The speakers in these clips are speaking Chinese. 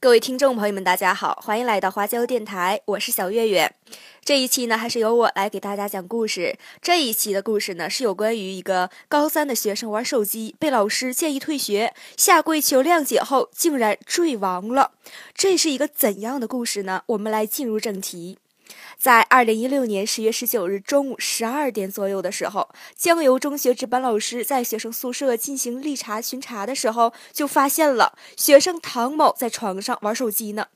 各位听众朋友们，大家好，欢迎来到花椒电台，我是小月月。这一期呢，还是由我来给大家讲故事。这一期的故事呢，是有关于一个高三的学生玩手机，被老师建议退学，下跪求谅解后，竟然坠亡了。这是一个怎样的故事呢？我们来进入正题。在二零一六年十月十九日中午十二点左右的时候，江油中学值班老师在学生宿舍进行立查巡查的时候，就发现了学生唐某在床上玩手机呢。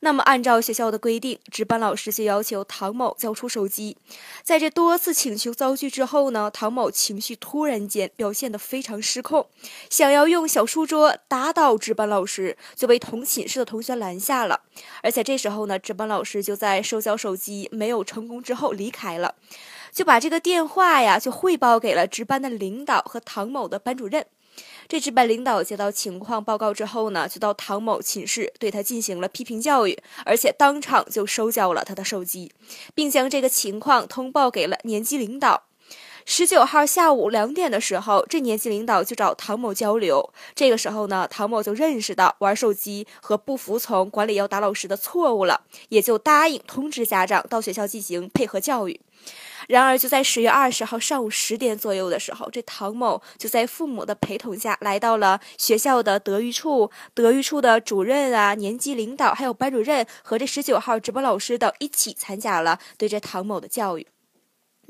那么，按照学校的规定，值班老师就要求唐某交出手机。在这多次请求遭拒之后呢，唐某情绪突然间表现得非常失控，想要用小书桌打倒值班老师，就被同寝室的同学拦下了。而且这时候呢，值班老师就在收交手机。机没有成功之后离开了，就把这个电话呀就汇报给了值班的领导和唐某的班主任。这值班领导接到情况报告之后呢，就到唐某寝室对他进行了批评教育，而且当场就收缴了他的手机，并将这个情况通报给了年级领导。十九号下午两点的时候，这年级领导就找唐某交流。这个时候呢，唐某就认识到玩手机和不服从管理要打老师的错误了，也就答应通知家长到学校进行配合教育。然而，就在十月二十号上午十点左右的时候，这唐某就在父母的陪同下来到了学校的德育处，德育处的主任啊、年级领导还有班主任和这十九号值班老师等一起参加了对这唐某的教育。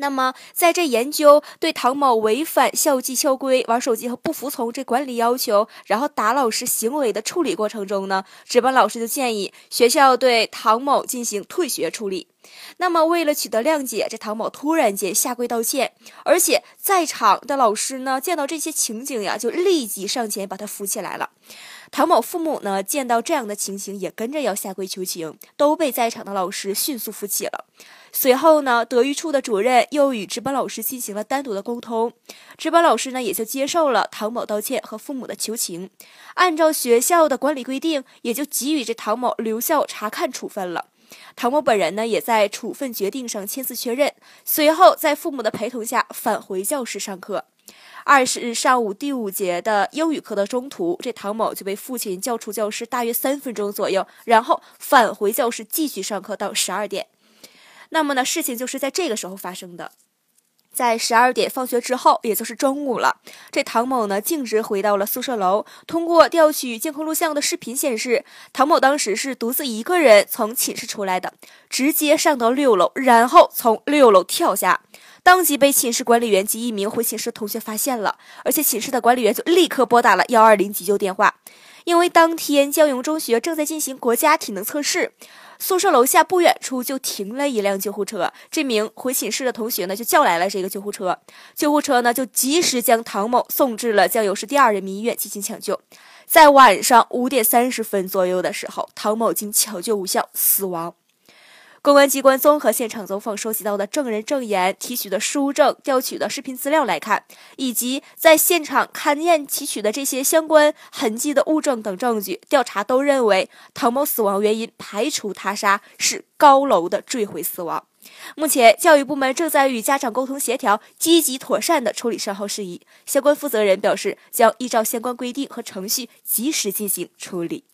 那么，在这研究对唐某违反校纪校规、玩手机和不服从这管理要求，然后打老师行为的处理过程中呢，值班老师就建议学校对唐某进行退学处理。那么，为了取得谅解，这唐某突然间下跪道歉，而且在场的老师呢，见到这些情景呀，就立即上前把他扶起来了。唐某父母呢，见到这样的情形，也跟着要下跪求情，都被在场的老师迅速扶起了。随后呢，德育处的主任又与值班老师进行了单独的沟通，值班老师呢，也就接受了唐某道歉和父母的求情，按照学校的管理规定，也就给予这唐某留校察看处分了。唐某本人呢，也在处分决定上签字确认，随后在父母的陪同下返回教室上课。二十日上午第五节的英语课的中途，这唐某就被父亲叫出教室，大约三分钟左右，然后返回教室继续上课到十二点。那么呢，事情就是在这个时候发生的。在十二点放学之后，也就是中午了，这唐某呢径直回到了宿舍楼。通过调取监控录像的视频显示，唐某当时是独自一个人从寝室出来的，直接上到六楼，然后从六楼跳下。当即被寝室管理员及一名回寝室的同学发现了，而且寝室的管理员就立刻拨打了幺二零急救电话。因为当天江永中学正在进行国家体能测试，宿舍楼下不远处就停了一辆救护车。这名回寝室的同学呢，就叫来了这个救护车。救护车呢，就及时将唐某送至了江油市第二人民医院进行抢救。在晚上五点三十分左右的时候，唐某经抢救无效死亡。公安机关综合现场走访收集到的证人证言、提取的书证、调取的视频资料来看，以及在现场勘验提取的这些相关痕迹的物证等证据，调查都认为唐某死亡原因排除他杀，是高楼的坠毁死亡。目前，教育部门正在与家长沟通协调，积极妥善的处理善后事宜。相关负责人表示，将依照相关规定和程序，及时进行处理。